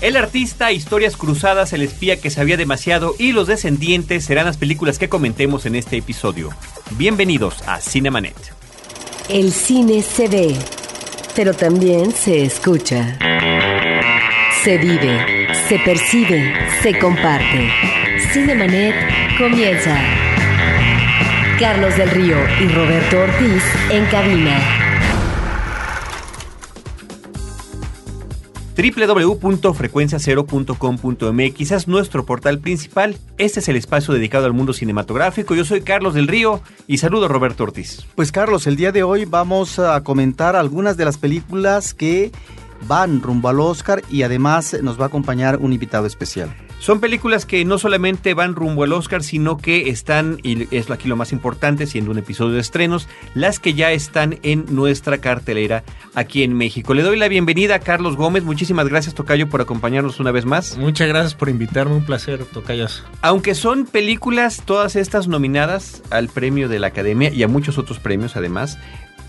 El artista, Historias Cruzadas, El espía que sabía demasiado y Los descendientes serán las películas que comentemos en este episodio. Bienvenidos a Cinemanet. El cine se ve, pero también se escucha. Se vive, se percibe, se comparte. Cinemanet comienza. Carlos del Río y Roberto Ortiz en cabina. www.frecuenciacero.com.mx es nuestro portal principal. Este es el espacio dedicado al mundo cinematográfico. Yo soy Carlos del Río y saludo a Roberto Ortiz. Pues Carlos, el día de hoy vamos a comentar algunas de las películas que van rumbo al Oscar y además nos va a acompañar un invitado especial. Son películas que no solamente van rumbo al Oscar, sino que están, y es aquí lo más importante, siendo un episodio de estrenos, las que ya están en nuestra cartelera aquí en México. Le doy la bienvenida a Carlos Gómez. Muchísimas gracias, Tocayo, por acompañarnos una vez más. Muchas gracias por invitarme, un placer, Tocayos. Aunque son películas, todas estas nominadas al premio de la Academia y a muchos otros premios además,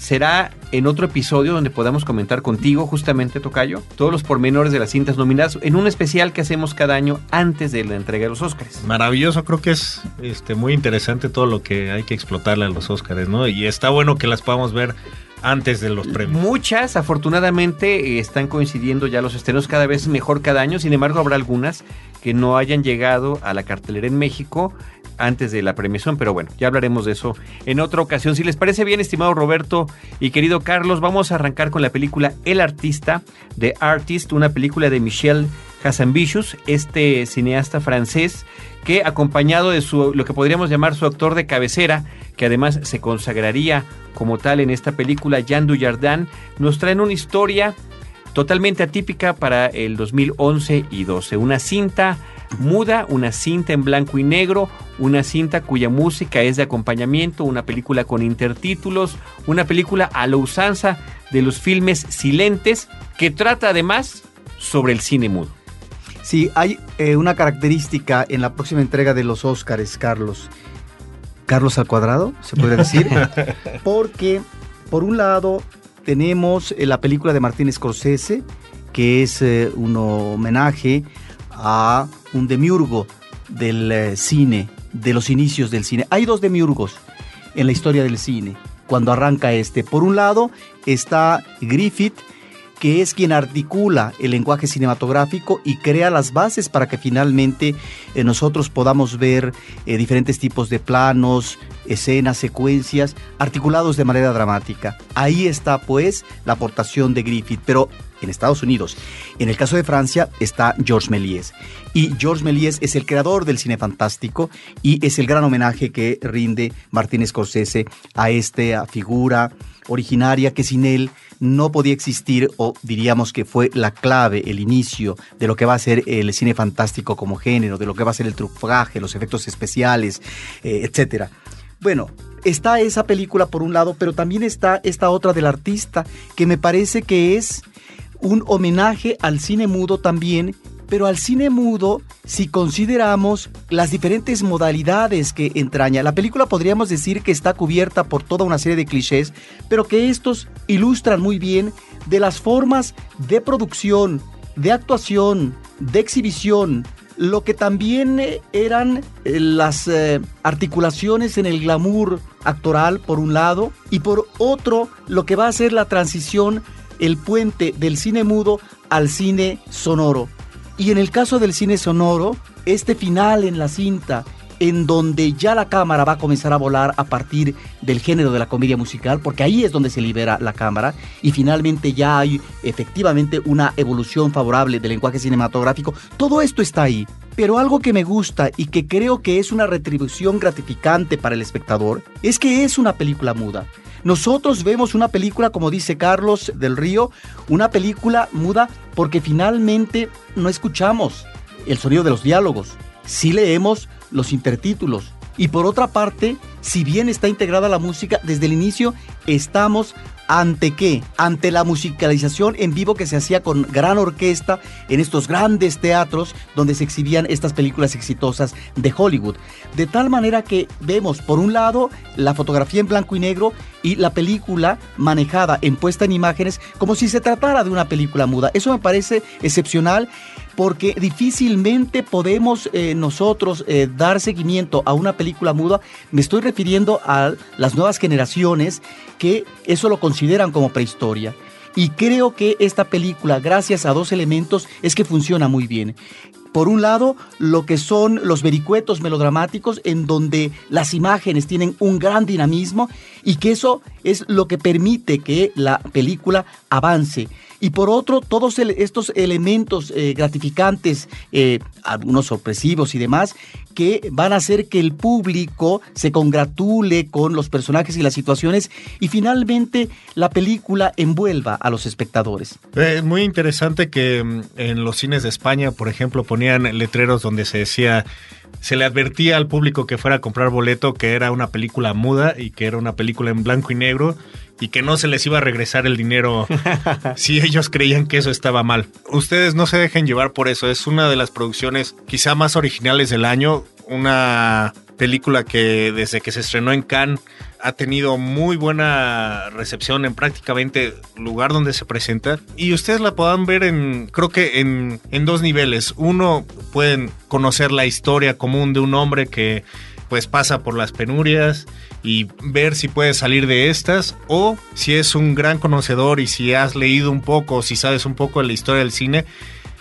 será en otro episodio donde podamos comentar contigo, justamente, Tocayo, todos los pormenores de las cintas nominadas en un especial que hacemos cada año antes de la entrega de los Oscars. Maravilloso, creo que es este, muy interesante todo lo que hay que explotarle a los Oscars, ¿no? Y está bueno que las podamos ver antes de los premios. Muchas, afortunadamente, están coincidiendo ya los estrenos cada vez mejor cada año. Sin embargo, habrá algunas que no hayan llegado a la cartelera en México antes de la premiación, pero bueno, ya hablaremos de eso en otra ocasión. Si les parece bien, estimado Roberto y querido Carlos, vamos a arrancar con la película El Artista, The Artist, una película de Michel Hazanavicius, este cineasta francés que acompañado de su lo que podríamos llamar su actor de cabecera, que además se consagraría como tal en esta película, Jean Dujardin, nos traen una historia totalmente atípica para el 2011 y 12, una cinta muda, una cinta en blanco y negro, una cinta cuya música es de acompañamiento, una película con intertítulos, una película a la usanza de los filmes silentes, que trata además sobre el cine mudo. Sí, hay eh, una característica en la próxima entrega de los Óscares, Carlos. Carlos al cuadrado, se puede decir, porque por un lado tenemos eh, la película de Martín Scorsese, que es eh, un homenaje a un demiurgo del eh, cine, de los inicios del cine. Hay dos demiurgos en la historia del cine, cuando arranca este. Por un lado está Griffith, que es quien articula el lenguaje cinematográfico y crea las bases para que finalmente eh, nosotros podamos ver eh, diferentes tipos de planos, escenas, secuencias, articulados de manera dramática. Ahí está pues la aportación de Griffith, pero en Estados Unidos. En el caso de Francia está Georges Méliès. Y Georges Méliès es el creador del cine fantástico y es el gran homenaje que rinde Martín Scorsese a esta figura originaria que sin él no podía existir o diríamos que fue la clave, el inicio de lo que va a ser el cine fantástico como género, de lo que va a ser el trufaje, los efectos especiales, eh, etc. Bueno, está esa película por un lado, pero también está esta otra del artista que me parece que es un homenaje al cine mudo también, pero al cine mudo si consideramos las diferentes modalidades que entraña. La película podríamos decir que está cubierta por toda una serie de clichés, pero que estos ilustran muy bien de las formas de producción, de actuación, de exhibición, lo que también eh, eran eh, las eh, articulaciones en el glamour actoral por un lado y por otro lo que va a ser la transición el puente del cine mudo al cine sonoro. Y en el caso del cine sonoro, este final en la cinta, en donde ya la cámara va a comenzar a volar a partir del género de la comedia musical, porque ahí es donde se libera la cámara, y finalmente ya hay efectivamente una evolución favorable del lenguaje cinematográfico, todo esto está ahí. Pero algo que me gusta y que creo que es una retribución gratificante para el espectador es que es una película muda. Nosotros vemos una película, como dice Carlos del Río, una película muda porque finalmente no escuchamos el sonido de los diálogos. Sí leemos los intertítulos. Y por otra parte, si bien está integrada la música, desde el inicio estamos ¿Ante qué? Ante la musicalización en vivo que se hacía con gran orquesta en estos grandes teatros donde se exhibían estas películas exitosas de Hollywood. De tal manera que vemos, por un lado, la fotografía en blanco y negro y la película manejada en puesta en imágenes como si se tratara de una película muda. Eso me parece excepcional porque difícilmente podemos eh, nosotros eh, dar seguimiento a una película muda. Me estoy refiriendo a las nuevas generaciones que eso lo consideran como prehistoria. Y creo que esta película, gracias a dos elementos, es que funciona muy bien. Por un lado, lo que son los vericuetos melodramáticos, en donde las imágenes tienen un gran dinamismo y que eso es lo que permite que la película avance. Y por otro, todos estos elementos eh, gratificantes, eh, algunos sorpresivos y demás, que van a hacer que el público se congratule con los personajes y las situaciones y finalmente la película envuelva a los espectadores. Es eh, muy interesante que mm, en los cines de España, por ejemplo, ponían letreros donde se decía se le advertía al público que fuera a comprar boleto que era una película muda y que era una película en blanco y negro y que no se les iba a regresar el dinero si ellos creían que eso estaba mal. Ustedes no se dejen llevar por eso, es una de las producciones quizá más originales del año, una película que desde que se estrenó en Cannes ha tenido muy buena recepción en prácticamente lugar donde se presenta. Y ustedes la puedan ver en, creo que en, en dos niveles. Uno, pueden conocer la historia común de un hombre que pues pasa por las penurias y ver si puede salir de estas o si es un gran conocedor y si has leído un poco, si sabes un poco de la historia del cine,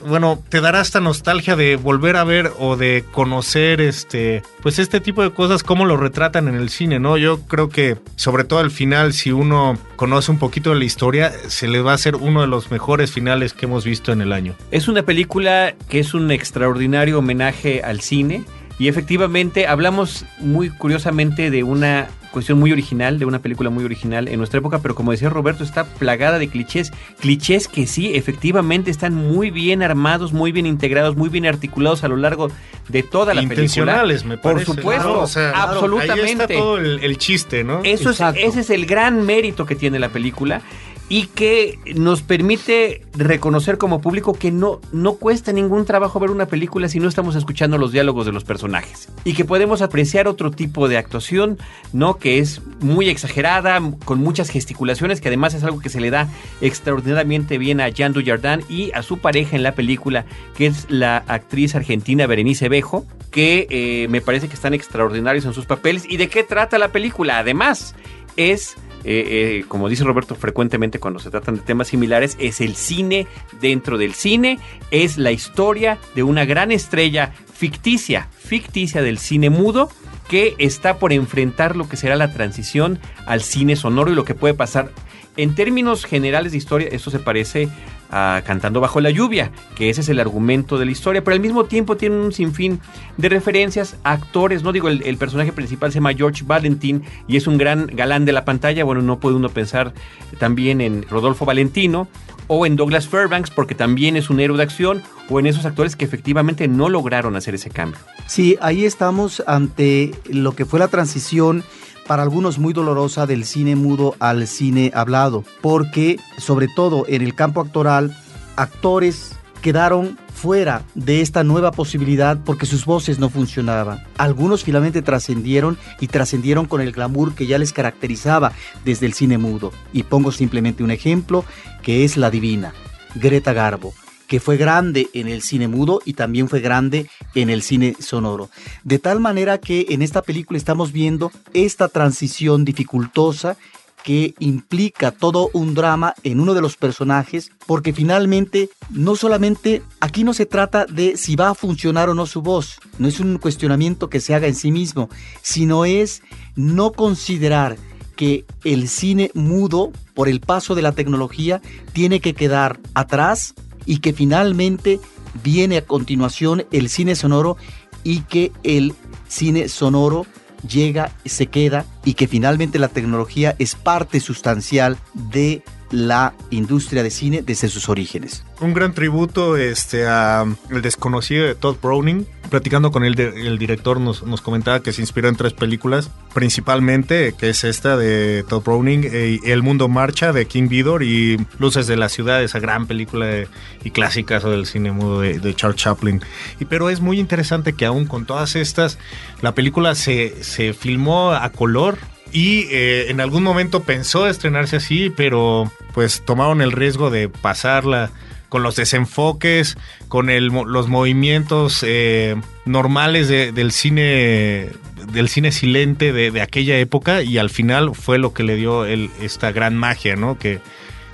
bueno, te dará esta nostalgia de volver a ver o de conocer este, pues este tipo de cosas, cómo lo retratan en el cine, ¿no? Yo creo que, sobre todo al final, si uno conoce un poquito de la historia, se le va a hacer uno de los mejores finales que hemos visto en el año. Es una película que es un extraordinario homenaje al cine. Y efectivamente hablamos muy curiosamente de una cuestión muy original, de una película muy original en nuestra época, pero como decía Roberto, está plagada de clichés. Clichés que sí, efectivamente están muy bien armados, muy bien integrados, muy bien articulados a lo largo de toda la Intencionales, me parece. Por supuesto, absolutamente. Ahí está todo el, chiste, ¿no? Eso es, ese es el gran mérito que tiene la película y que nos permite reconocer como público que no, no cuesta ningún trabajo ver una película si no estamos escuchando los diálogos de los personajes y que podemos apreciar otro tipo de actuación, ¿no? Que es muy exagerada, con muchas gesticulaciones, que además es algo que se le da extraordinariamente bien a Jean Dujardin y a su pareja en la película, que es la actriz argentina Berenice Bejo, que eh, me parece que están extraordinarios en sus papeles. ¿Y de qué trata la película? Además, es eh, eh, como dice Roberto frecuentemente cuando se tratan de temas similares, es el cine dentro del cine, es la historia de una gran estrella ficticia, ficticia del cine mudo, que está por enfrentar lo que será la transición al cine sonoro y lo que puede pasar. En términos generales de historia, esto se parece Cantando bajo la lluvia, que ese es el argumento de la historia, pero al mismo tiempo tiene un sinfín de referencias actores, no digo, el, personaje principal se llama George Valentin y es un gran galán de la pantalla, bueno, no puede uno pensar también en Rodolfo Valentino o en Douglas Fairbanks porque también es un héroe de acción o en esos actores que efectivamente no lograron hacer ese cambio. Sí, ahí estamos ante lo que fue la transición para algunos muy dolorosa del cine mudo al cine hablado, porque sobre todo en el campo actoral, actores quedaron fuera de esta nueva posibilidad porque sus voces no funcionaban. Algunos finalmente trascendieron y trascendieron con el glamour que ya les caracterizaba desde el cine mudo. Y pongo simplemente un ejemplo que es la divina, Greta Garbo que fue grande en el cine mudo y también fue grande en el cine sonoro. De tal manera que en esta película estamos viendo esta transición dificultosa que implica todo un drama en uno de los personajes, porque finalmente no solamente aquí no se trata de si va a funcionar o no su voz, no es un cuestionamiento que se haga en sí mismo, sino es no considerar que el cine mudo, por el paso de la tecnología, tiene que quedar atrás y que finalmente viene a continuación el cine sonoro y que el cine sonoro llega, se queda y que finalmente la tecnología es parte sustancial de la industria de cine desde sus orígenes. Un gran tributo este, a el desconocido de Todd Browning. Platicando con él, el director nos, nos, comentaba que se inspiró en tres películas, principalmente, que es esta de Todd Browning, eh, El Mundo Marcha de King Vidor y Luces de la Ciudad, esa gran película y clásica del cine mudo de, Charles Chaplin. Y, pero es muy interesante que aún con todas estas, la película se, se filmó a color, y eh, en algún momento pensó estrenarse así, pero pues tomaron el riesgo de pasarla con los desenfoques, con el, los movimientos eh, normales de- del cine del cine silente de, aquella época y al final fue lo que le dio esta gran magia, ¿no? Que,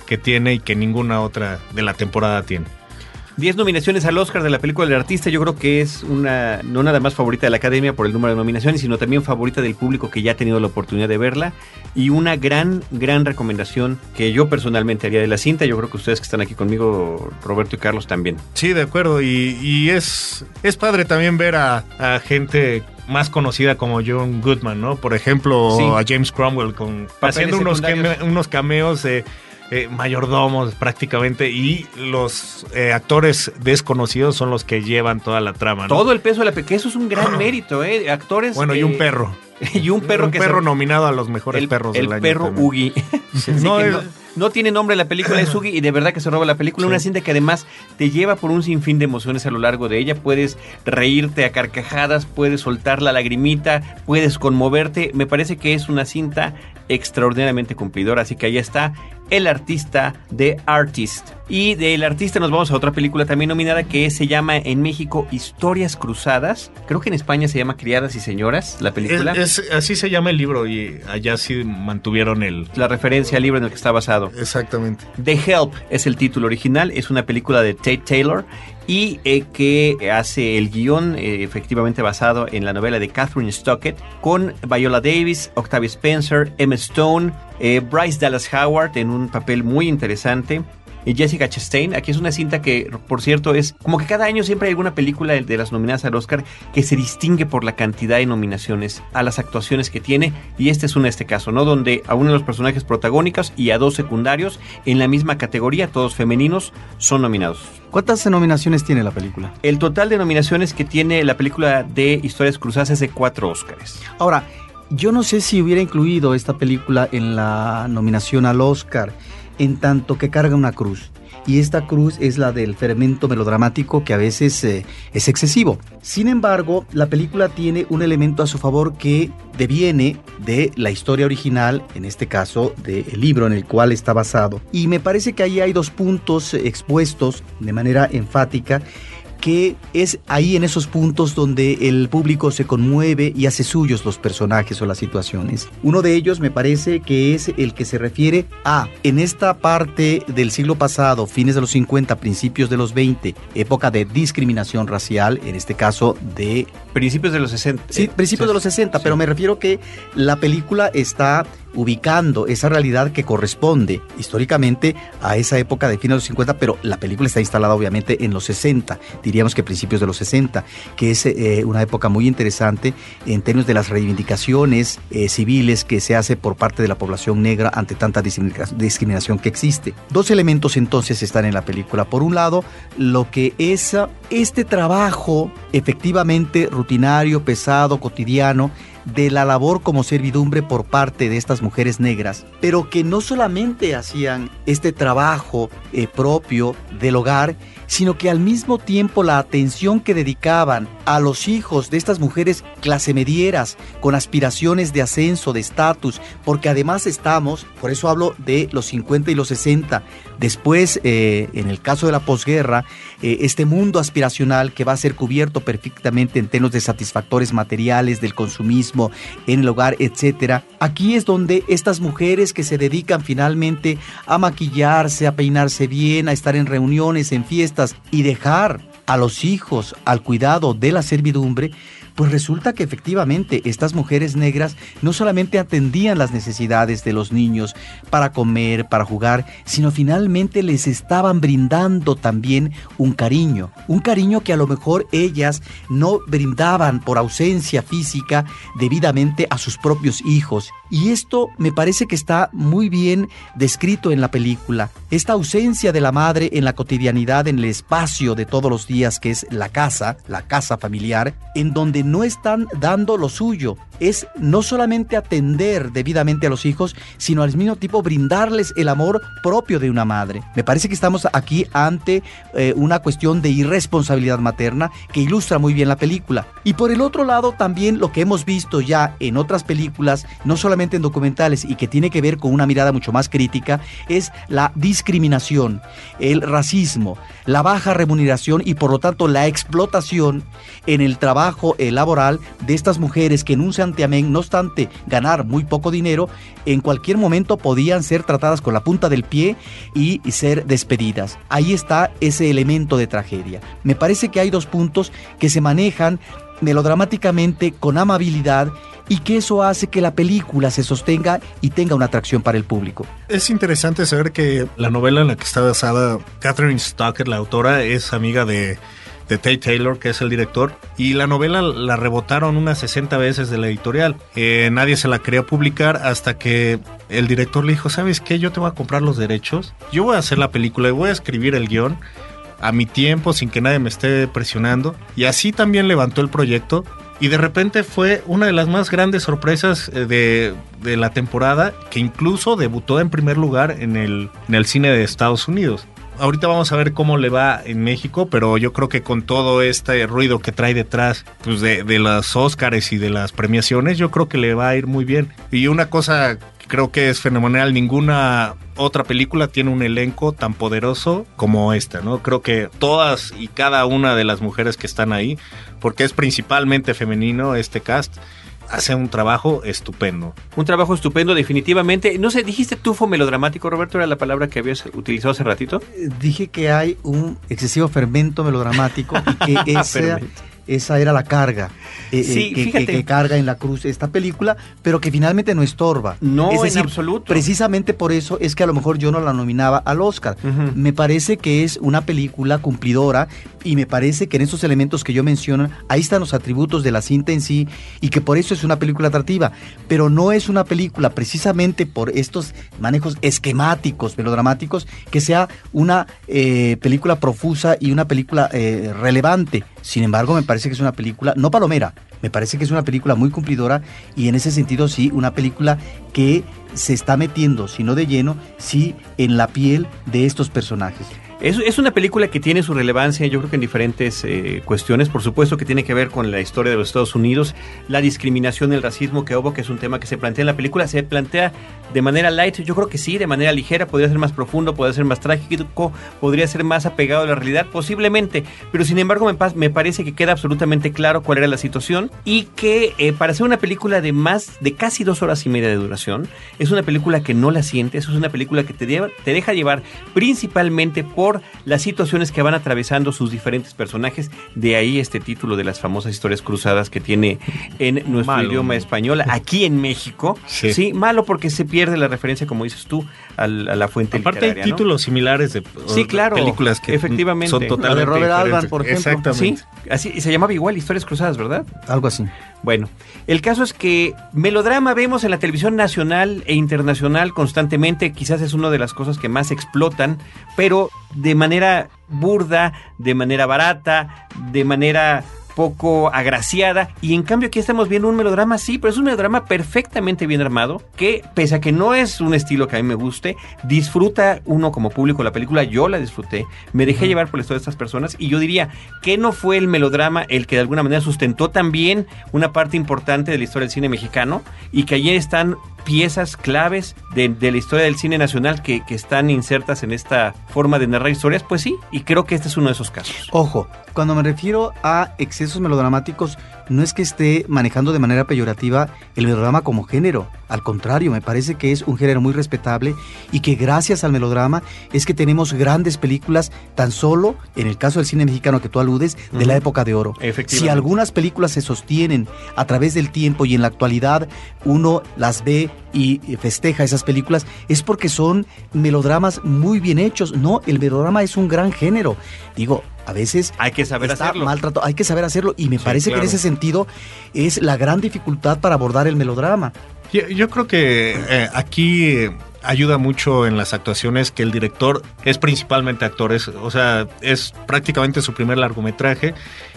que tiene y que ninguna otra de la temporada tiene. 10 nominaciones al Oscar de la película del artista, yo creo que es una, no nada más favorita de la academia por el número de nominaciones, sino también favorita del público que ya ha tenido la oportunidad de verla. Y una gran, gran recomendación que yo personalmente haría de la cinta. Yo creo que ustedes que están aquí conmigo, Roberto y Carlos, también. Sí, de acuerdo. Y, y es, es padre también ver a, a gente más conocida como John Goodman, ¿no? Por ejemplo, Sí. a James Cromwell con, haciendo unos, came- unos cameos eh, mayordomos prácticamente y los eh, actores desconocidos son los que llevan toda la trama, ¿no? Todo el peso de la película, eso es un gran mérito, ¿eh? Actores. Bueno, y un perro. y un perro un que perro se- nominado a los mejores el, perros el del año. perro también. Ugi. No, que es- no, no tiene nombre la película, es Ugi y de verdad que se roba la película. Sí. Una cinta que además te lleva por un sinfín de emociones a lo largo de ella. Puedes reírte a carcajadas, puedes soltar la lagrimita, puedes conmoverte. Me parece que es una cinta extraordinariamente cumplidora. Así que ahí está el artista de Artist. Y del artista nos vamos a otra película también nominada que se llama en México Historias Cruzadas. Creo que en España se llama Criadas y Señoras, la película. Es, es- así se llama el libro y allá sí mantuvieron el... la referencia al libro en el que está basado. Exactamente. The Help es el título original, es una película de Tate Taylor y eh, que hace el guion eh, efectivamente basado en la novela de Catherine Stockett con Viola Davis, Octavia Spencer, Emma Stone, eh, Bryce Dallas Howard en un papel muy interesante. Jessica Chastain, aquí es una cinta que, por cierto, es como que cada año siempre hay alguna película de- de las nominadas al Oscar que se distingue por la cantidad de nominaciones a las actuaciones que tiene. Y este es uno de este caso, ¿no? Donde a uno de los personajes protagónicos y a dos secundarios en la misma categoría, todos femeninos, son nominados. ¿Cuántas nominaciones tiene la película? El total de nominaciones que tiene la película de Historias Cruzadas es de cuatro Oscars. Ahora, yo no sé si hubiera incluido esta película en la nominación al Oscar, en tanto que carga una cruz. Y esta cruz es la del fermento melodramático que a veces eh, es excesivo. Sin embargo, la película tiene un elemento a su favor que deviene de la historia original, en este caso del libro en el cual está basado. Y me parece que ahí hay dos puntos expuestos de manera enfática que es ahí en esos puntos donde el público se conmueve y hace suyos los personajes o las situaciones. Uno de ellos me parece que es el que se refiere a, en esta parte del siglo pasado, fines de los 50, principios de los 20, época de discriminación racial, en este caso de Principios de los 60. Sí, principios de los 60, sí. pero me refiero que la película está ubicando esa realidad que corresponde históricamente a esa época de fines de los 50, pero la película está instalada obviamente en los 60, diríamos que principios de los 60, que es eh, una época muy interesante en términos de las reivindicaciones eh, civiles que se hace por parte de la población negra ante tanta discriminac- discriminación que existe. Dos elementos entonces están en la película. Por un lado, lo que es este trabajo efectivamente rutinario, pesado, cotidiano, de la labor como servidumbre por parte de estas mujeres negras, pero que no solamente hacían este trabajo eh, propio del hogar, sino que al mismo tiempo la atención que dedicaban a los hijos de estas mujeres clase medieras, con aspiraciones de ascenso, de estatus, porque además estamos, por eso hablo de los 50 y los 60, después, eh, en el caso de la posguerra, eh, este mundo aspiracional que va a ser cubierto perfectamente en términos de satisfactores materiales, del consumismo, en el hogar, etcétera. Aquí es donde estas mujeres que se dedican finalmente a maquillarse, a peinarse bien, a estar en reuniones, en fiestas y dejar a los hijos al cuidado de la servidumbre, pues resulta que efectivamente estas mujeres negras no solamente atendían las necesidades de los niños para comer, para jugar, sino finalmente les estaban brindando también un cariño, un cariño que a lo mejor ellas no brindaban por ausencia física debidamente a sus propios hijos. Y esto me parece que está muy bien descrito en la película. Esta ausencia de la madre en la cotidianidad, en el espacio de todos los días que es la casa, la casa familiar, en donde no están dando lo suyo. Es no solamente atender debidamente a los hijos, sino al mismo tiempo brindarles el amor propio de una madre. Me parece que estamos aquí ante eh, una cuestión de irresponsabilidad materna que ilustra muy bien la película. Y por el otro lado también lo que hemos visto ya en otras películas, no solamente en documentales y que tiene que ver con una mirada mucho más crítica, es la discriminación, el racismo, la baja remuneración y por lo tanto la explotación en el trabajo eh, laboral de estas mujeres que en no obstante ganar muy poco dinero, en cualquier momento podían ser tratadas con la punta del pie y ser despedidas. Ahí está ese elemento de tragedia. Me parece que hay dos puntos que se manejan melodramáticamente con amabilidad y que eso hace que la película se sostenga y tenga una atracción para el público. Es interesante saber que la novela en la que está basada Catherine Stocker, la autora, es amiga de, de Tate Taylor, que es el director, y la novela la rebotaron unas 60 veces de la editorial. Eh, nadie se la quería publicar hasta que el director le dijo, ¿sabes qué? Yo te voy a comprar los derechos, yo voy a hacer la película y voy a escribir el guion a mi tiempo sin que nadie me esté presionando. Y así también levantó el proyecto y de repente fue una de las más grandes sorpresas eh, de, la temporada, que incluso debutó en primer lugar en el cine de Estados Unidos. Ahorita vamos a ver cómo le va en México, pero yo creo que con todo este ruido que trae detrás pues de, de los Oscars y de las premiaciones, yo creo que le va a ir muy bien. Y una cosa creo que es fenomenal. Ninguna otra película tiene un elenco tan poderoso como esta, ¿no? Creo que todas y cada una de las mujeres que están ahí, porque es principalmente femenino este cast, hace un trabajo estupendo. Un trabajo estupendo, definitivamente. No sé, dijiste tufo melodramático, Roberto, era la palabra que habías utilizado hace ratito. Dije que hay un excesivo fermento melodramático y que esa, esa era la carga eh, sí, que, fíjate. que, que, carga en la cruz esta película, pero que finalmente no estorba. No, es decir, en absoluto. Precisamente por eso es que a lo mejor yo no la nominaba al Oscar. Uh -huh. Me parece que es una película cumplidora y me parece que en esos elementos que yo menciono, ahí están los atributos de la cinta en sí y que por eso es una película atractiva. Pero no es una película precisamente por estos manejos esquemáticos, melodramáticos, que sea una eh, película profusa y una película eh, relevante. Sin embargo, me parece que es una película, no palomera, me parece que es una película muy cumplidora y en ese sentido sí, una película que se está metiendo, si no de lleno, sí en la piel de estos personajes. Es, es, una película que tiene su relevancia, yo creo que en diferentes eh, cuestiones. Por supuesto que tiene que ver con la historia de los Estados Unidos, la discriminación, el racismo que hubo, que es un tema que se plantea en la película. Se plantea de manera light, yo creo que sí, de manera ligera. Podría ser más profundo, podría ser más trágico, podría ser más apegado a la realidad, posiblemente. Pero sin embargo, me, me parece que queda absolutamente claro cuál era la situación y que eh, para ser una película de más de casi dos horas y media de duración, es una película que no la sientes, es una película que te, lleva, te deja llevar principalmente por las situaciones que van atravesando sus diferentes personajes. De ahí este título de las famosas historias cruzadas que tiene en nuestro malo. idioma español, aquí en México. Sí. sí. malo porque se pierde la referencia, como dices tú, a la, a la fuente Aparte literaria. hay títulos ¿no? similares de, sí, claro, películas que efectivamente. son totalmente la de Robert diferentes. Alban, por ejemplo. Exactamente. Sí, así, y se llamaba igual Historias Cruzadas, ¿verdad? Algo así. Bueno, el caso es que melodrama vemos en la televisión nacional e internacional constantemente, quizás es una de las cosas que más explotan, pero de manera burda, de manera barata, de manera poco agraciada y en cambio aquí estamos viendo un melodrama sí, pero es un melodrama perfectamente bien armado que pese a que no es un estilo que a mí me guste, disfruta uno como público la película, yo la disfruté, me dejé uh -huh. llevar por la historia de estas personas y yo diría que no fue el melodrama el que de alguna manera sustentó también una parte importante de la historia del cine mexicano y que allí están piezas claves de, de, la historia del cine nacional que, que, están insertas en esta forma de narrar historias, pues sí, y creo que este es uno de esos casos. Ojo, cuando me refiero a excesos melodramáticos, no es que esté manejando de manera peyorativa el melodrama como género, al contrario, me parece que es un género muy respetable y que gracias al melodrama es que tenemos grandes películas tan solo, en el caso del cine mexicano que tú aludes, de uh -huh. la época de oro. Si algunas películas se sostienen a través del tiempo y en la actualidad uno las ve y festeja esas películas, es porque son melodramas muy bien hechos. No, el melodrama es un gran género. Digo, a veces hay que saber está hacerlo. maltrato, hay que saber hacerlo y me Sí, parece claro. que en ese sentido es la gran dificultad para abordar el melodrama. Yo, yo creo que eh, aquí ayuda mucho en las actuaciones que el director es principalmente actor, es, o sea, es prácticamente su primer largometraje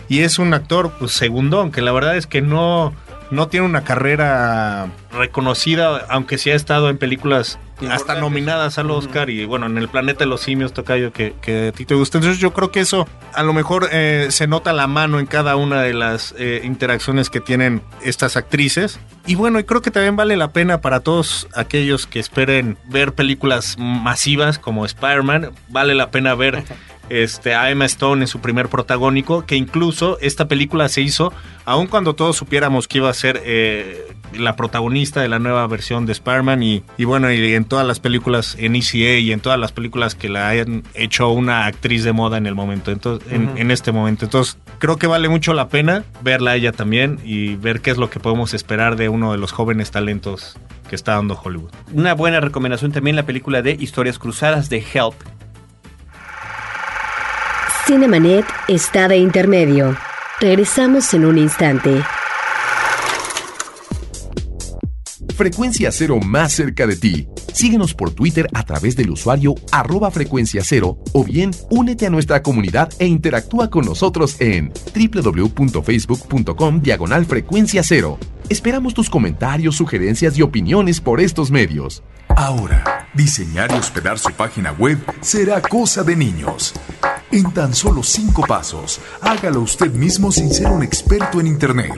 y es un actor pues, segundón, que la verdad es que no, no tiene una carrera reconocida, aunque sí ha estado en películas hasta nominadas al Oscar y bueno, en el planeta de los simios, Tocayo, que, que a ti te gusta. Entonces yo creo que eso a lo mejor eh, se nota la mano en cada una de las eh, interacciones que tienen estas actrices. Y bueno, y creo que también vale la pena para todos aquellos que esperen ver películas masivas como Spider-Man, vale la pena ver este, a Emma Stone en su primer protagónico, que incluso esta película se hizo, aun cuando todos supiéramos que iba a ser eh, la protagonista de la nueva versión de Spider-Man y, y, bueno, y en todas las películas en ECA y en todas las películas que la hayan hecho una actriz de moda en el momento, entonces, en, uh -huh. en este momento. Entonces, creo que vale mucho la pena verla a ella también y ver qué es lo que podemos esperar de uno de los jóvenes talentos que está dando Hollywood. Una buena recomendación también la película de Historias Cruzadas de Help, Cinemanet está de intermedio. Regresamos en un instante. Frecuencia Cero más cerca de ti. Síguenos por Twitter a través del usuario arroba frecuencia cero o bien únete a nuestra comunidad e interactúa con nosotros en www.facebook.com diagonal frecuencia cero. Esperamos tus comentarios, sugerencias y opiniones por estos medios. Ahora, diseñar y hospedar su página web será cosa de niños. En tan solo cinco pasos, hágalo usted mismo sin ser un experto en Internet.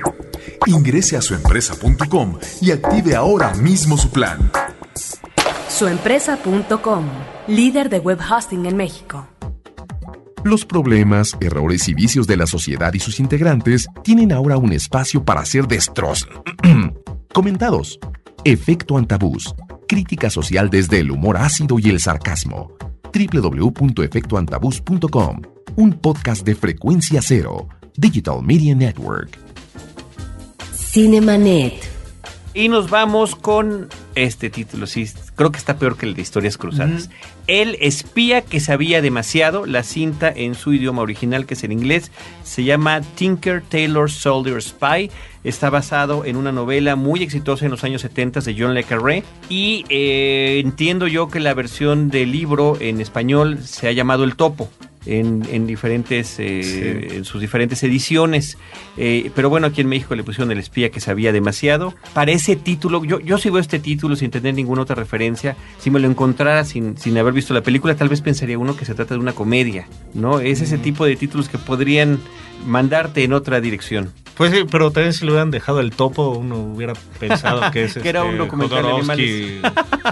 Ingrese a suempresa.com y active ahora mismo su plan. Suempresa.com, líder de web hosting en México. Los problemas, errores y vicios de la sociedad y sus integrantes tienen ahora un espacio para ser destros... comentados. Efecto Antabús. Crítica social desde el humor ácido y el sarcasmo www.efectoantabús.com, un podcast de frecuencia cero, Digital Media Network. Cinemanet. Y nos vamos con este título, sí, creo que está peor que el de Historias Cruzadas. Uh -huh. El espía que sabía demasiado, la cinta en su idioma original, que es en inglés, se llama Tinker Tailor Soldier Spy. Está basado en una novela muy exitosa en los años 70 de John Le Carré. Y eh, entiendo yo que la versión del libro en español se ha llamado El Topo en, en diferentes eh, sí. en sus diferentes ediciones. Eh, pero bueno aquí en México le pusieron el espía que sabía demasiado. Para ese título yo, yo si veo este título sin tener ninguna otra referencia. Si me lo encontrara sin, sin haber visto la película tal vez pensaría uno que se trata de una comedia no es ese tipo de títulos que podrían mandarte en otra dirección. Pues sí, pero también si le hubieran dejado el topo, uno hubiera pensado que es que era un este, documental de animales.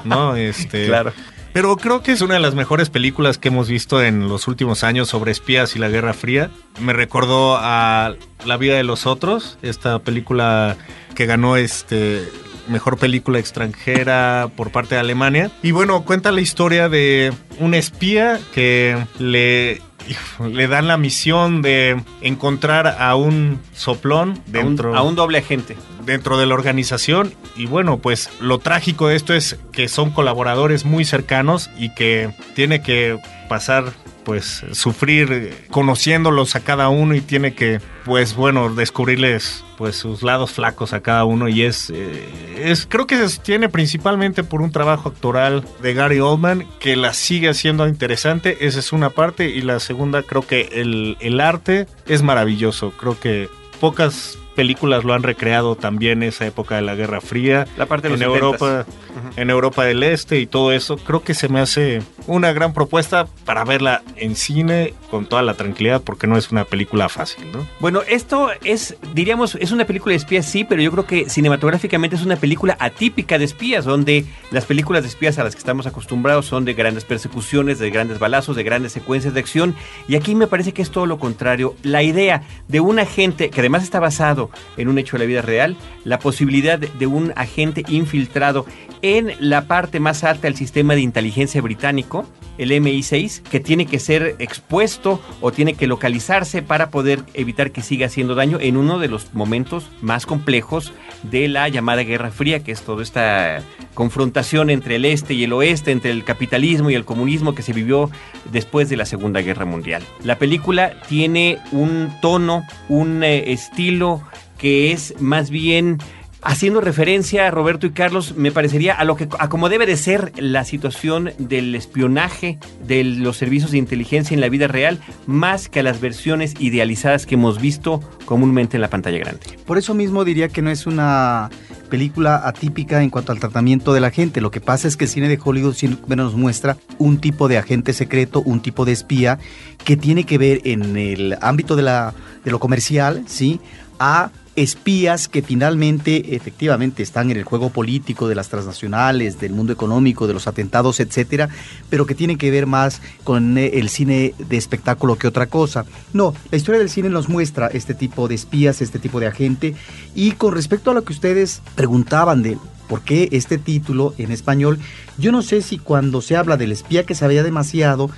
no, este, claro. Pero creo que es una de las mejores películas que hemos visto en los últimos años sobre espías y la Guerra Fría. Me recordó a La vida de los otros, esta película que ganó este mejor película extranjera por parte de Alemania. Y bueno, cuenta la historia de un espía que le le dan la misión de encontrar a un soplón dentro a un, a un doble agente dentro de la organización. Y bueno pues lo trágico de esto es que son colaboradores muy cercanos y que tiene que pasar pues sufrir conociéndolos a cada uno y tiene que pues bueno descubrirles pues sus lados flacos a cada uno. Y es eh, es creo que se sostiene principalmente por un trabajo actoral de Gary Oldman que la sigue haciendo interesante. Esa es una parte. Y la segunda creo que el, el arte es maravilloso. Creo que pocas películas lo han recreado también esa época de la Guerra Fría. La parte de en Europa, uh -huh. en Europa del Este y todo eso. Creo que se me hace una gran propuesta para verla en cine con toda la tranquilidad porque no es una película fácil, ¿no? Bueno, esto es, diríamos, es una película de espías, sí, pero yo creo que cinematográficamente es una película atípica de espías, donde las películas de espías a las que estamos acostumbrados son de grandes persecuciones, de grandes balazos, de grandes secuencias de acción, y aquí me parece que es todo lo contrario. La idea de un agente que además está basado en un hecho de la vida real, la posibilidad de un agente infiltrado en la parte más alta del sistema de inteligencia británico, el MI6, que tiene que ser expuesto o tiene que localizarse para poder evitar que siga haciendo daño en uno de los momentos más complejos de la llamada Guerra Fría, que es toda esta confrontación entre el este y el oeste, entre el capitalismo y el comunismo que se vivió después de la Segunda Guerra Mundial. La película tiene un tono, un eh, estilo que es más bien haciendo referencia a Roberto y Carlos, me parecería a lo que a como debe de ser la situación del espionaje de los servicios de inteligencia en la vida real, más que a las versiones idealizadas que hemos visto comúnmente en la pantalla grande. Por eso mismo diría que no es una película atípica en cuanto al tratamiento de la gente. Lo que pasa es que el cine de Hollywood siempre nos muestra un tipo de agente secreto, un tipo de espía que tiene que ver en el ámbito de, la, de lo comercial, ¿sí? A espías que finalmente efectivamente están en el juego político de las transnacionales, del mundo económico, de los atentados, etcétera, pero que tienen que ver más con eh, el cine de espectáculo que otra cosa. No, la historia del cine nos muestra este tipo de espías, este tipo de agente y con respecto a lo que ustedes preguntaban de por qué este título en español, yo no sé si cuando se habla del espía que sabía demasiado,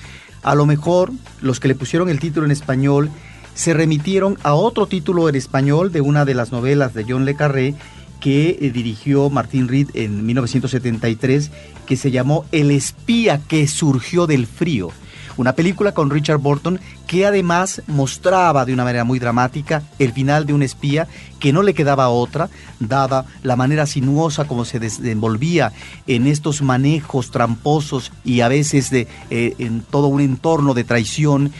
a lo mejor los que le pusieron el título en español se remitieron a otro título en español de una de las novelas de John Le Carré que eh, dirigió Martin Reed en 1973, que se llamó El espía que surgió del frío. Una película con Richard Burton que además mostraba de una manera muy dramática el final de un espía que no le quedaba otra, dada la manera sinuosa como se desenvolvía en estos manejos tramposos y a veces de, eh, en todo un entorno de traición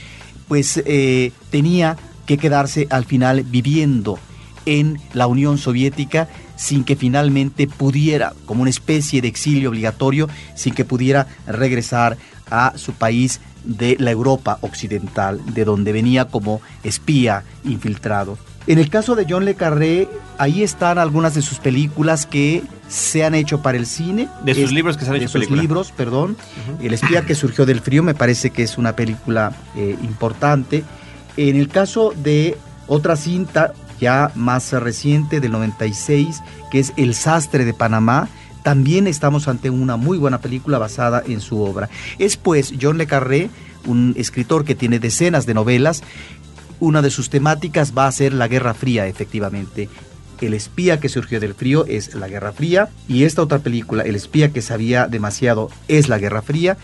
pues eh, tenía que quedarse al final viviendo en la Unión Soviética sin que finalmente pudiera, como una especie de exilio obligatorio, sin que pudiera regresar a su país de la Europa occidental, de donde venía como espía infiltrado. En el caso de John Le Carré, ahí están algunas de sus películas que se han hecho para el cine. De sus libros que se han hecho De sus libros, perdón. El espía que surgió del frío me parece que es una película eh, importante. En el caso de otra cinta ya más reciente del 96, que es El sastre de Panamá, también estamos ante una muy buena película basada en su obra. Es pues John Le Carré, un escritor que tiene decenas de novelas, una de sus temáticas va a ser la Guerra Fría, efectivamente el espía que surgió del frío es la Guerra Fría y esta otra película, El espía que sabía demasiado, es la Guerra Fría.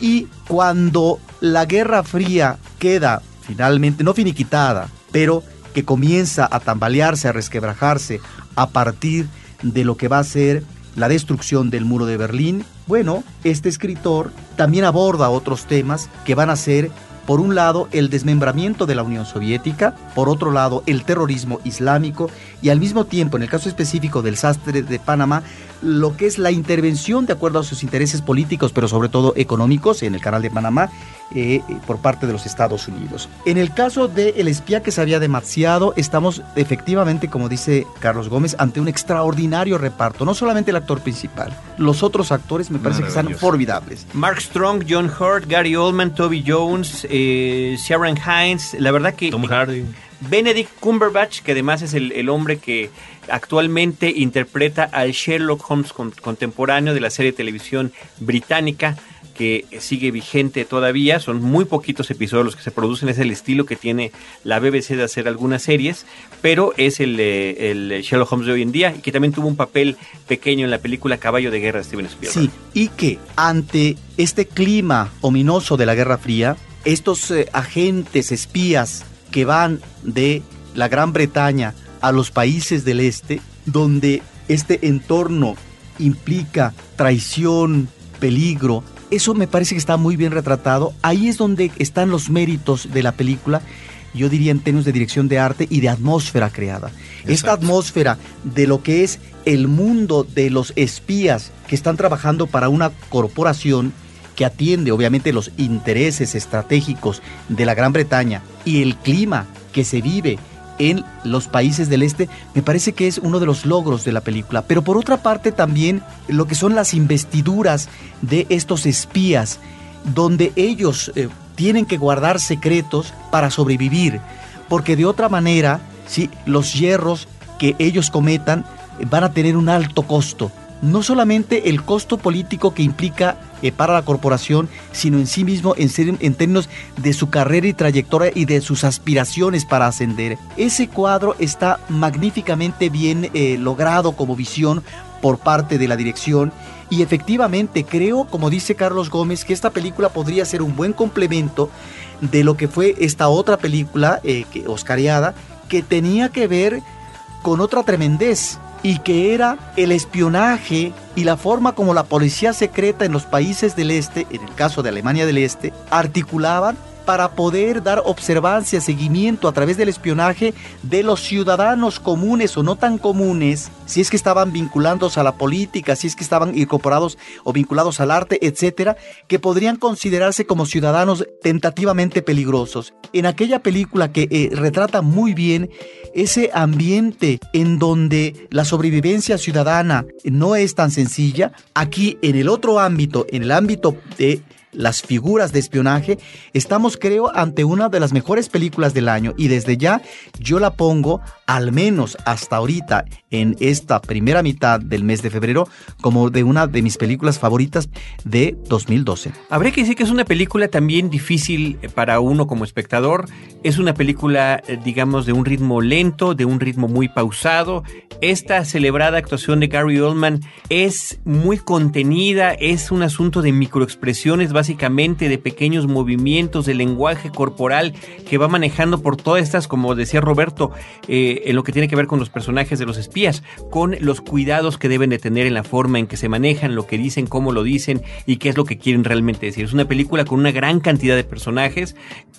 Y cuando la Guerra Fría queda finalmente, no finiquitada, pero que comienza a tambalearse, a resquebrajarse a partir de lo que va a ser la destrucción del muro de Berlín, bueno, este escritor también aborda otros temas que van a ser por un lado, el desmembramiento de la Unión Soviética, por otro lado, el terrorismo islámico y al mismo tiempo, en el caso específico del sastre de Panamá, lo que es la intervención de acuerdo a sus intereses políticos, pero sobre todo económicos, en el canal de Panamá, eh, por parte de los Estados Unidos. En el caso de El espía que se había demasiado, estamos efectivamente, como dice Carlos Gómez, ante un extraordinario reparto, no solamente el actor principal, los otros actores me parece que están formidables. Mark Strong, John Hurt, Gary Oldman, Toby Jones, eh, Sharon Hines, la verdad que... Tom Hardy. Benedict Cumberbatch, que además es el, hombre que actualmente interpreta al Sherlock Holmes contemporáneo de la serie de televisión británica que sigue vigente todavía, son muy poquitos episodios los que se producen, es el estilo que tiene la BBC de hacer algunas series, pero es el, el Sherlock Holmes de hoy en día y que también tuvo un papel pequeño en la película Caballo de Guerra de Steven Spielberg. Sí, y que ante este clima ominoso de la Guerra Fría, estos eh, agentes espías que van de la Gran Bretaña a los países del este, donde este entorno implica traición, peligro, eso me parece que está muy bien retratado. Ahí es donde están los méritos de la película, yo diría en términos de dirección de arte y de atmósfera creada. Esta atmósfera de lo que es el mundo de los espías que están trabajando para una corporación que atiende obviamente los intereses estratégicos de la Gran Bretaña y el clima que se vive en los países del este, me parece que es uno de los logros de la película. Pero por otra parte también lo que son las investiduras de estos espías, donde ellos eh, tienen que guardar secretos para sobrevivir, porque de otra manera, si los hierros que ellos cometan van a tener un alto costo no solamente el costo político que implica eh, para la corporación, sino en sí mismo en, en, términos de su carrera y trayectoria y de sus aspiraciones para ascender. Ese cuadro está magníficamente bien eh, logrado como visión por parte de la dirección y efectivamente creo, como dice Carlos Gómez, que esta película podría ser un buen complemento de lo que fue esta otra película eh, que, oscariada que tenía que ver con otra tremendez y que era el espionaje y la forma como la policía secreta en los países del este, en el caso de Alemania del Este, articulaban para poder dar observancia, seguimiento a través del espionaje de los ciudadanos comunes o no tan comunes, si es que estaban vinculándose a la política, si es que estaban incorporados o vinculados al arte, etcétera, que podrían considerarse como ciudadanos tentativamente peligrosos. En aquella película que eh, retrata muy bien ese ambiente en donde la sobrevivencia ciudadana no es tan sencilla, aquí en el otro ámbito, en el ámbito de las figuras de espionaje, estamos creo ante una de las mejores películas del año y desde ya yo la pongo al menos hasta ahorita en esta primera mitad del mes de febrero como de una de mis películas favoritas de 2012. Habría que decir que es una película también difícil para uno como espectador. Es una película, eh, digamos, de un ritmo lento, de un ritmo muy pausado. Esta celebrada actuación de Gary Oldman es muy contenida, es un asunto de microexpresiones, básicamente de pequeños movimientos, de lenguaje corporal que va manejando por todas estas, como decía Roberto, eh, en lo que tiene que ver con los personajes de los espías, con los cuidados que deben de tener en la forma en que se manejan, lo que dicen, cómo lo dicen y qué es lo que quieren realmente decir. Es una película con una gran cantidad de personajes,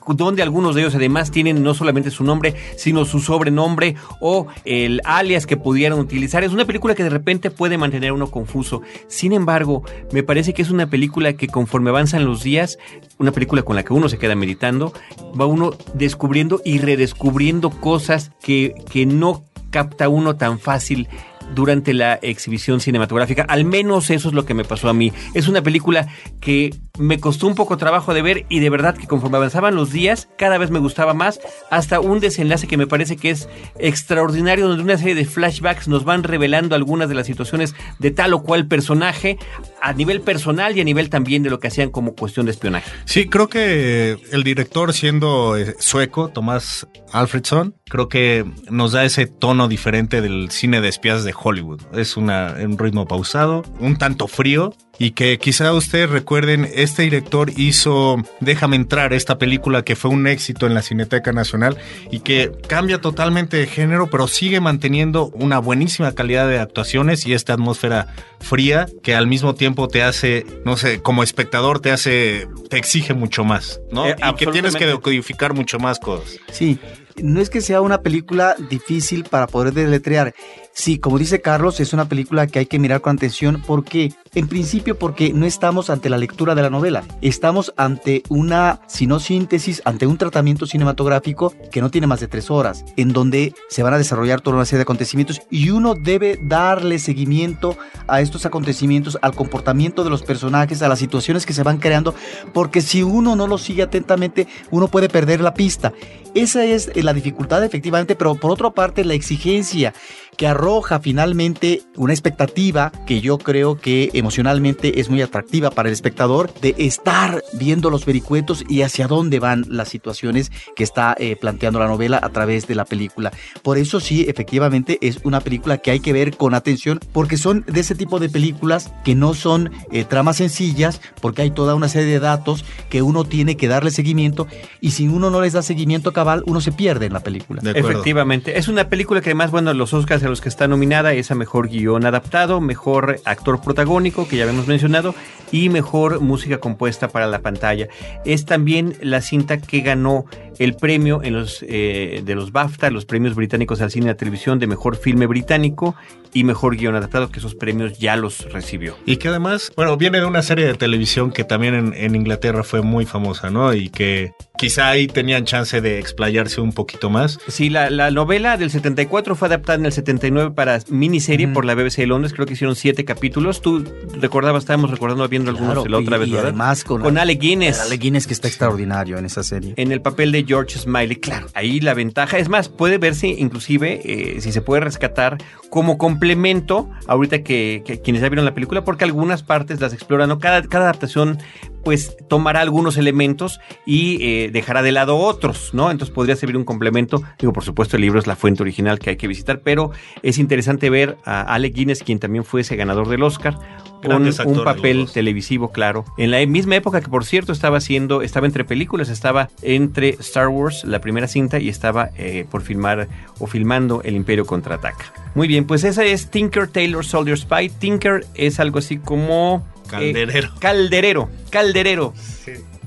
donde algunos de ellos además tienen no solamente su nombre, sino su sobrenombre o el alias que pudieran utilizar. Es una película que de repente puede mantener uno confuso. Sin embargo, me parece que es una película que conforme avanzan los días, una película con la que uno se queda meditando, va uno descubriendo y redescubriendo cosas que, que no capta uno tan fácil durante la exhibición cinematográfica. Al menos eso es lo que me pasó a mí. Es una película que me costó un poco trabajo de ver y de verdad que conforme avanzaban los días, cada vez me gustaba más, hasta un desenlace que me parece que es extraordinario, donde una serie de flashbacks nos van revelando algunas de las situaciones de tal o cual personaje, a nivel personal y a nivel también de lo que hacían como cuestión de espionaje. Sí, creo que el director siendo eh, sueco, Tomás Alfredson, creo que nos da ese tono diferente del cine de espías de Hollywood. Es una, un ritmo pausado, un tanto frío, y que quizá ustedes recuerden, este director hizo Déjame entrar, esta película que fue un éxito en la Cineteca Nacional y que cambia totalmente de género, pero sigue manteniendo una buenísima calidad de actuaciones y esta atmósfera fría que al mismo tiempo te hace, no sé, como espectador te hace, te exige mucho más, ¿no? Eh, y que tienes que decodificar mucho más cosas. Sí, no es que sea una película difícil para poder deletrear. Sí, como dice Carlos, es una película que hay que mirar con atención porque, en principio, porque no estamos ante la lectura de la novela, estamos ante una, si no síntesis, ante un tratamiento cinematográfico que no tiene más de tres horas, en donde se van a desarrollar toda una serie de acontecimientos y uno debe darle seguimiento a estos acontecimientos, al comportamiento de los personajes, a las situaciones que se van creando, porque si uno no lo sigue atentamente, uno puede perder la pista. Esa es la dificultad efectivamente, pero por otra parte la exigencia que arroja finalmente una expectativa que yo creo que emocionalmente es muy atractiva para el espectador de estar viendo los vericuetos y hacia dónde van las situaciones que está eh, planteando la novela a través de la película. Por eso sí, efectivamente es una película que hay que ver con atención porque son de ese tipo de películas que no son eh, tramas sencillas porque hay toda una serie de datos que uno tiene que darle seguimiento y si uno no les da seguimiento cabal, uno se pierde en la película. Efectivamente. Es una película que además, bueno, los Oscars a los que está nominada es a mejor guion adaptado, mejor actor protagónico, que ya habíamos mencionado, y mejor música compuesta para la pantalla. Es también la cinta que ganó el premio en los, eh, de los BAFTA, los premios británicos al cine y la televisión de mejor filme británico y mejor guion adaptado, que esos premios ya los recibió. Y que además, bueno, viene de una serie de televisión que también en, en Inglaterra fue muy famosa, ¿no? Y que quizá ahí tenían chance de explayarse un poquito más. Sí, la, la novela del 74 fue adaptada en el 79 para miniserie por la BBC de Londres, creo que hicieron siete capítulos. Tú recordabas, estábamos recordando viendo algunos Claro, de la otra y- vez, y ¿verdad? además con, Con Ale Guinness. Ale Guinness que está extraordinario en esa serie. en el papel de George Smiley. Claro, ahí la ventaja, es más, puede verse inclusive eh, si se puede rescatar como complemento, ahorita que, que quienes ya vieron la película, porque algunas partes las exploran, ¿no? Cada, cada adaptación pues tomará algunos elementos y eh, dejará de lado otros, ¿no? Entonces podría servir un complemento. Digo, por supuesto, el libro es la fuente original que hay que visitar, pero es interesante ver a Alec Guinness, quien también fue ese ganador del Oscar, un los papel televisivo, claro. En la misma época que, por cierto, estaba haciendo, estaba entre películas, estaba entre Star Wars, la primera cinta, y estaba eh, por filmar o filmando El Imperio Contraataca. Muy bien, pues esa es Tinker Tailor Soldier Spy. Tinker es algo así como... eh, Calderero. calderero, calderero.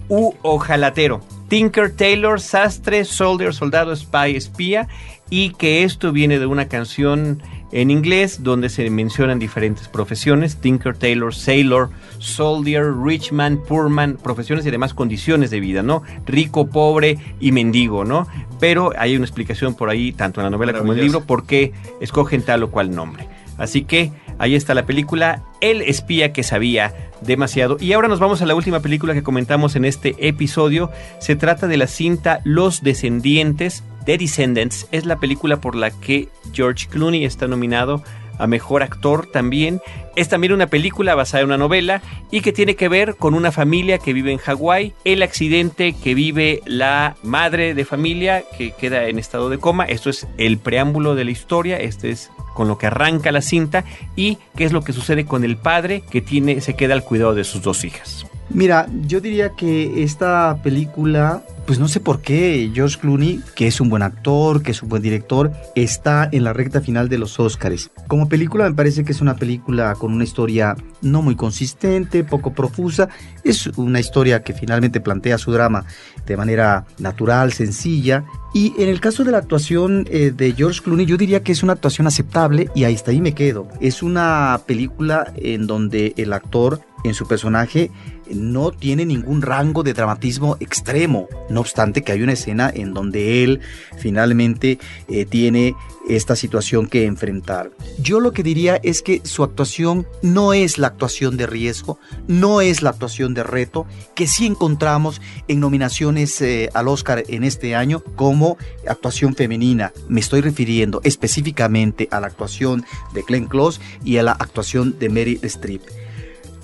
U ojalatero. Tinker, Taylor, Sastre, Soldier, Soldado, Spy, Espía, y que esto viene de una canción en inglés donde se mencionan diferentes profesiones, Tinker, Taylor, Sailor, Soldier, Richman, Poorman, profesiones y demás condiciones de vida, ¿no? Rico, pobre y mendigo, ¿no? Pero hay una explicación por ahí, tanto en la novela como en el libro, por qué escogen tal o cual nombre. Así que ahí está la película El espía que sabía demasiado. Y ahora nos vamos a la última película que comentamos en este episodio. Se trata de la cinta Los Descendientes. The Descendants es la película por la que George Clooney está nominado a Mejor Actor también. Es también una película basada en una novela y que tiene que ver con una familia que vive en Hawái, el accidente que vive la madre de familia que queda en estado de coma. Esto es el preámbulo de la historia, este es con lo que arranca la cinta y qué es lo que sucede con el padre que tiene se queda al cuidado de sus dos hijas. Mira, yo diría que esta película pues no sé por qué George Clooney, que es un buen actor, que es un buen director, está en la recta final de los Oscars. Como película me parece que es una película con una historia no muy consistente, poco profusa. Es una historia que finalmente plantea su drama de manera natural, sencilla. Y en el caso de la actuación eh, de George Clooney, yo diría que es una actuación aceptable y ahí está, ahí me quedo. Es una película en donde el actor en su personaje no tiene ningún rango de dramatismo extremo. No obstante que hay una escena en donde él finalmente eh, tiene esta situación que enfrentar. Yo lo que diría es que su actuación no es la actuación de riesgo, no es la actuación de reto, que sí encontramos en nominaciones eh, al Oscar en este año como actuación femenina. Me estoy refiriendo específicamente a la actuación de Glenn Close y a la actuación de Mary Streep.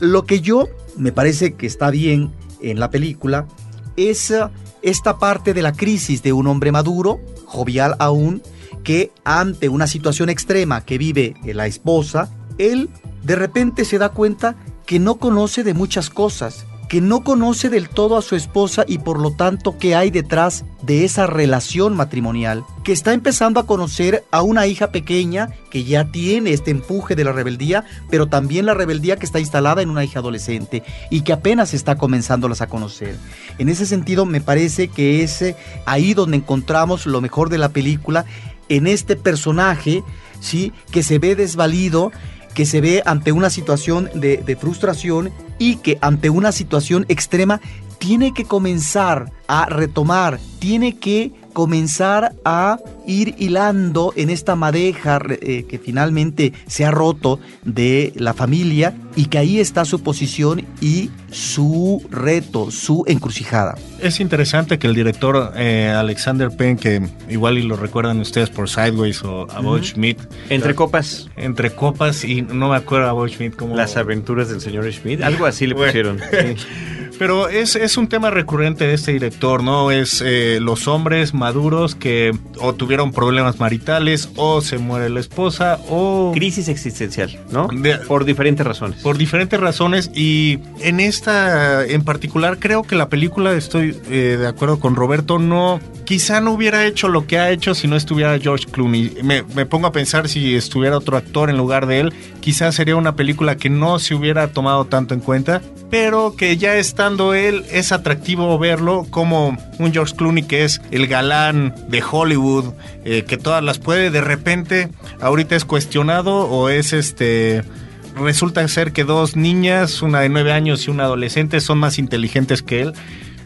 Lo que yo me parece que está bien en la película es eh, esta parte de la crisis de un hombre maduro, jovial aún, que ante una situación extrema que vive la esposa, él de repente se da cuenta que no conoce de muchas cosas que no conoce del todo a su esposa y por lo tanto qué hay detrás de esa relación matrimonial, que está empezando a conocer a una hija pequeña que ya tiene este empuje de la rebeldía, pero también la rebeldía que está instalada en una hija adolescente y que apenas está comenzándolas a conocer. En ese sentido me parece que es eh, ahí donde encontramos lo mejor de la película, en este personaje, ¿sí? que se ve desvalido, que se ve ante una situación de, frustración y que ante una situación extrema tiene que comenzar a retomar, tiene que comenzar a ir hilando en esta madeja eh, que finalmente se ha roto de la familia y que ahí está su posición y su reto, su encrucijada. Es interesante que el director eh, Alexander Penn, que igual y lo recuerdan ustedes por Sideways o About Schmidt. Entre copas. Entre copas y no me acuerdo About Schmidt como... Las aventuras del señor Schmidt, algo así le pusieron. Pero es, es, un tema recurrente de este director, ¿no? Es eh, los hombres maduros que o tuvieron problemas maritales, o se muere la esposa, o... Crisis existencial, ¿no? por diferentes razones. Por diferentes razones. Y en esta en particular, creo que la película, estoy eh, de acuerdo con Roberto, no... Quizá no hubiera hecho lo que ha hecho si no estuviera George Clooney. Me, me pongo a pensar si estuviera otro actor en lugar de él, quizás sería una película que no se hubiera tomado tanto en cuenta, pero que ya estando él es atractivo verlo como un George Clooney que es el galán de Hollywood, eh, que todas las puede, de repente ahorita es cuestionado o es este resulta ser que dos niñas, una de nueve años y una adolescente, son más inteligentes que él.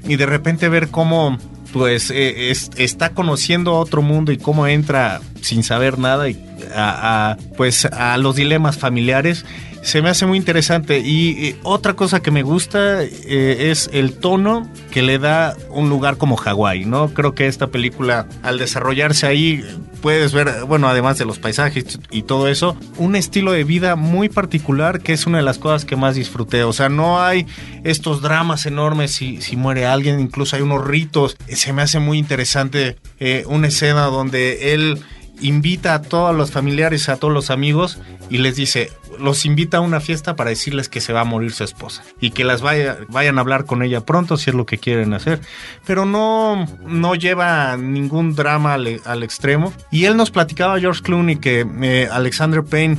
Y de repente ver cómo pues eh, está conociendo otro mundo y cómo entra sin saber nada y a, pues a los dilemas familiares se me hace muy interesante. Y, otra cosa que me gusta eh, es el tono que le da un lugar como Hawái, ¿no? Creo que esta película al desarrollarse ahí puedes ver, bueno, además de los paisajes y todo eso, un estilo de vida muy particular que es una de las cosas que más disfruté, o sea, no hay estos dramas enormes si, si muere alguien, incluso hay unos ritos, se me hace muy interesante eh, una escena donde él invita a todos los familiares, a todos los amigos y les dice, los invita a una fiesta para decirles que se va a morir su esposa y que las vaya, vayan a hablar con ella pronto si es lo que quieren hacer. Pero no, no lleva ningún drama al, extremo. Y él nos platicaba, George Clooney, que eh, Alexander Payne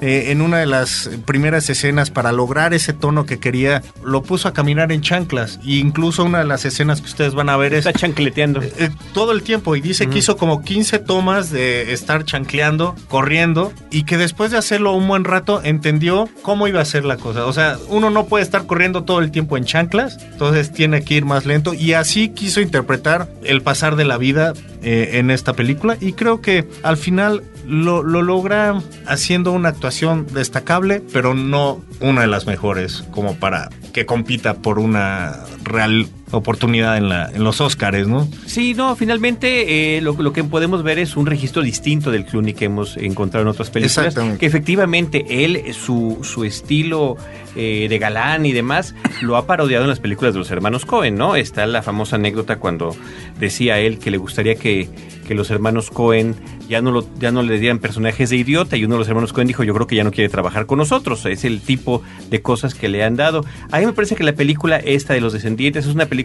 eh, en una de las primeras escenas para lograr ese tono que quería, lo puso a caminar en chanclas. E incluso una de las escenas que ustedes van a ver Está es chancleteando. eh, todo el tiempo y dice que hizo como 15 tomas de estar chancleando, corriendo y que después de hacerlo un buen rato entendió cómo iba a ser la cosa. O sea, uno no puede estar corriendo todo el tiempo en chanclas, entonces tiene que ir más lento y así quiso interpretar el pasar de la vida eh, en esta película y creo que al final lo, lo logra haciendo una actuación destacable, pero no una de las mejores como para que compita por una real oportunidad en, la, en los Oscars, ¿no? Sí, no, finalmente eh, lo, lo que podemos ver es un registro distinto del Clooney que hemos encontrado en otras películas. Exactamente. Que efectivamente él, su, su estilo eh, de galán y demás, lo ha parodiado en las películas de los hermanos Cohen, ¿no? Está la famosa anécdota cuando decía él que le gustaría que, que los hermanos Cohen ya no, lo, ya no le dieran personajes de idiota y uno de los hermanos Cohen dijo, yo creo que ya no quiere trabajar con nosotros. Es el tipo de cosas que le han dado. A mí me parece que la película esta de los descendientes es una película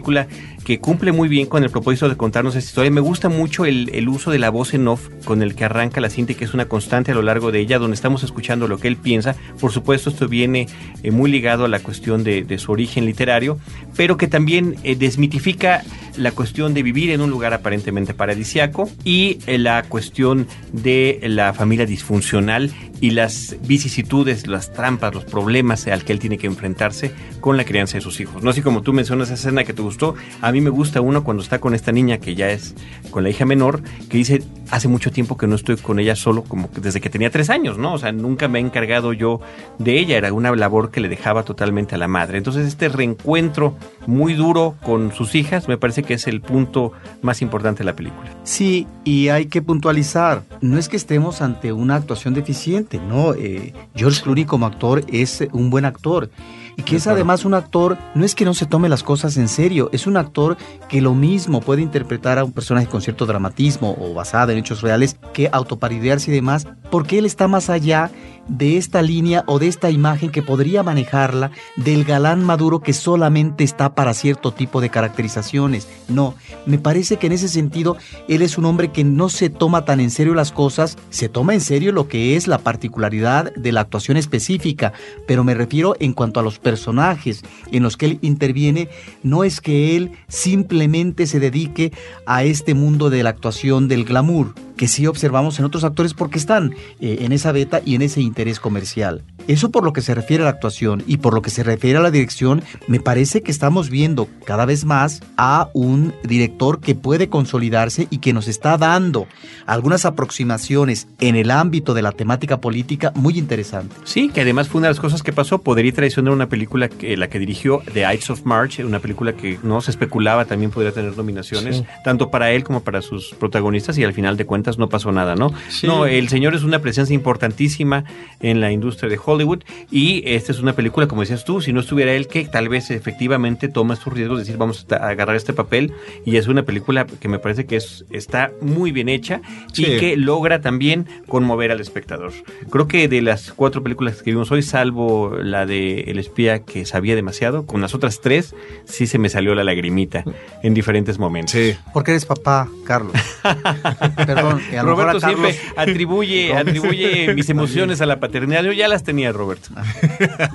que cumple muy bien con el propósito de contarnos esta historia. Me gusta mucho el, uso de la voz en off con el que arranca la cinta que es una constante a lo largo de ella, donde estamos escuchando lo que él piensa. Por supuesto, esto viene eh, muy ligado a la cuestión de, de su origen literario, pero que también eh, desmitifica la cuestión de vivir en un lugar aparentemente paradisiaco y eh, la cuestión de la familia disfuncional y las vicisitudes, las trampas, los problemas al que él tiene que enfrentarse con la crianza de sus hijos. No así como tú mencionas esa escena que te gustó, a mí me gusta uno cuando está con esta niña que ya es con la hija menor, que dice, hace mucho tiempo que no estoy con ella solo, como desde que tenía tres años, ¿no? O sea, nunca me he encargado yo de ella, era una labor que le dejaba totalmente a la madre. Entonces este reencuentro muy duro con sus hijas me parece que es el punto más importante de la película. Sí, y hay que puntualizar, no es que estemos ante una actuación deficiente, no, eh, George Clooney como actor es un buen actor. Y que es además un actor, no es que no se tome las cosas en serio, es un actor que lo mismo puede interpretar a un personaje con cierto dramatismo o basado en hechos reales que autoparidearse y demás, porque él está más allá de esta línea o de esta imagen que podría manejarla del galán maduro que solamente está para cierto tipo de caracterizaciones. No, me parece que en ese sentido él es un hombre que no se toma tan en serio las cosas, se toma en serio lo que es la particularidad de la actuación específica, pero me refiero en cuanto a los personajes en los que él interviene, no es que él simplemente se dedique a este mundo de la actuación del glamour que sí observamos en otros actores porque están eh, en esa beta y en ese interés comercial. Eso por lo que se refiere a la actuación y por lo que se refiere a la dirección, me parece que estamos viendo cada vez más a un director que puede consolidarse y que nos está dando algunas aproximaciones en el ámbito de la temática política muy interesantes. Sí, que además fue una de las cosas que pasó. Poder y Traición era una película que la que dirigió The Ides of March, una película que no se especulaba también podría tener nominaciones, Sí. tanto para él como para sus protagonistas, y al final de cuentas no pasó nada, ¿no? Sí. No, el señor es una presencia importantísima en la industria de Hollywood, y esta es una película, como decías tú, si no estuviera él, que tal vez efectivamente toma estos riesgos de decir, vamos a agarrar este papel, y es una película que me parece que es, está muy bien hecha Sí. y que logra también conmover al espectador. Creo que de las cuatro películas que vimos hoy, salvo la de El espía que sabía demasiado, con las otras tres sí se me salió la lagrimita en diferentes momentos. Sí. Porque eres papá, Carlos. Perdón, a Roberto a siempre atribuye, atribuye mis emociones a la paternidad. Yo ya las tenía, Roberto.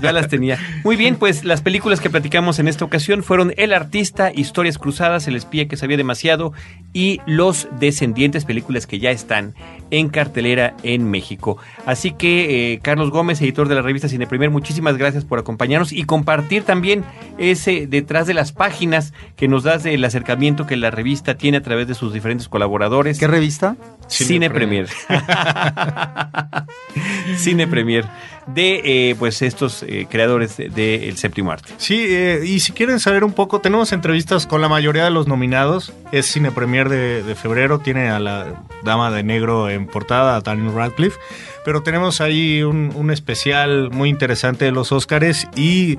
Ya las tenía. Muy bien, pues las películas que platicamos en esta ocasión fueron El artista, Historias cruzadas, El espía que sabía demasiado y Los descendientes, películas que ya están en cartelera en México. Así que eh, Carlos Gómez, editor de la revista Cine Premier, muchísimas gracias por acompañarnos y compartir también ese detrás de las páginas que nos das del acercamiento que la revista tiene a través de sus diferentes colaboradores. ¿Qué revista? Cine, Cine Premier. Cine Premier de eh, pues estos eh, creadores del de, El séptimo arte. Sí, eh, y si quieren saber un poco, tenemos entrevistas con la mayoría de los nominados. Es Cine Premier de, de febrero, tiene a la dama de negro en portada, a Daniel Radcliffe. Pero tenemos ahí un, un especial muy interesante de los Óscares y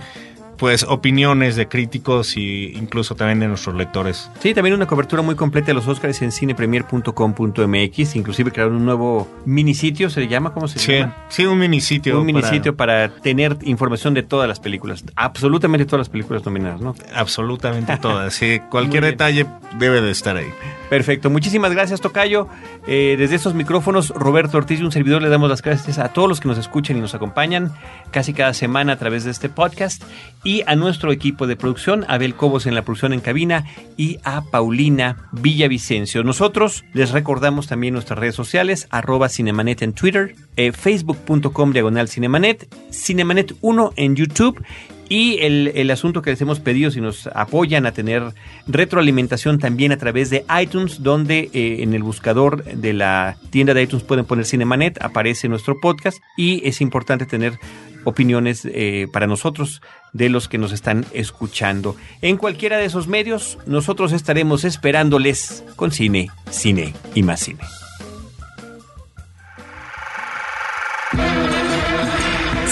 pues opiniones de críticos e incluso también de nuestros lectores. Sí, también una cobertura muy completa de los Óscares en cinepremier.com.mx. Inclusive crearon un nuevo minisitio, ¿se le llama? ¿Cómo se Sí, llama? sí, un minisitio. Un minisitio para... tener información de todas las películas, absolutamente todas las películas nominadas, ¿no? Absolutamente todas. Sí, cualquier detalle debe de estar ahí. Perfecto, muchísimas gracias Tocayo. Eh, desde estos micrófonos, Roberto Ortiz y un servidor le damos las gracias a todos los que nos escuchan y nos acompañan casi cada semana a través de este podcast y a nuestro equipo de producción, Abel Cobos en la producción en cabina y a Paulina Villavicencio. Nosotros les recordamos también nuestras redes sociales, arroba Cinemanet en Twitter, eh, facebook.com diagonal Cinemanet, Cinemanet 1 en YouTube y el, el, asunto que les hemos pedido, si nos apoyan a tener retroalimentación también a través de iTunes, donde eh, en el buscador de la tienda de iTunes pueden poner Cinemanet, aparece nuestro podcast y es importante tener opiniones eh, para nosotros de los que nos están escuchando. En cualquiera de esos medios, nosotros estaremos esperándoles con cine, cine y más cine.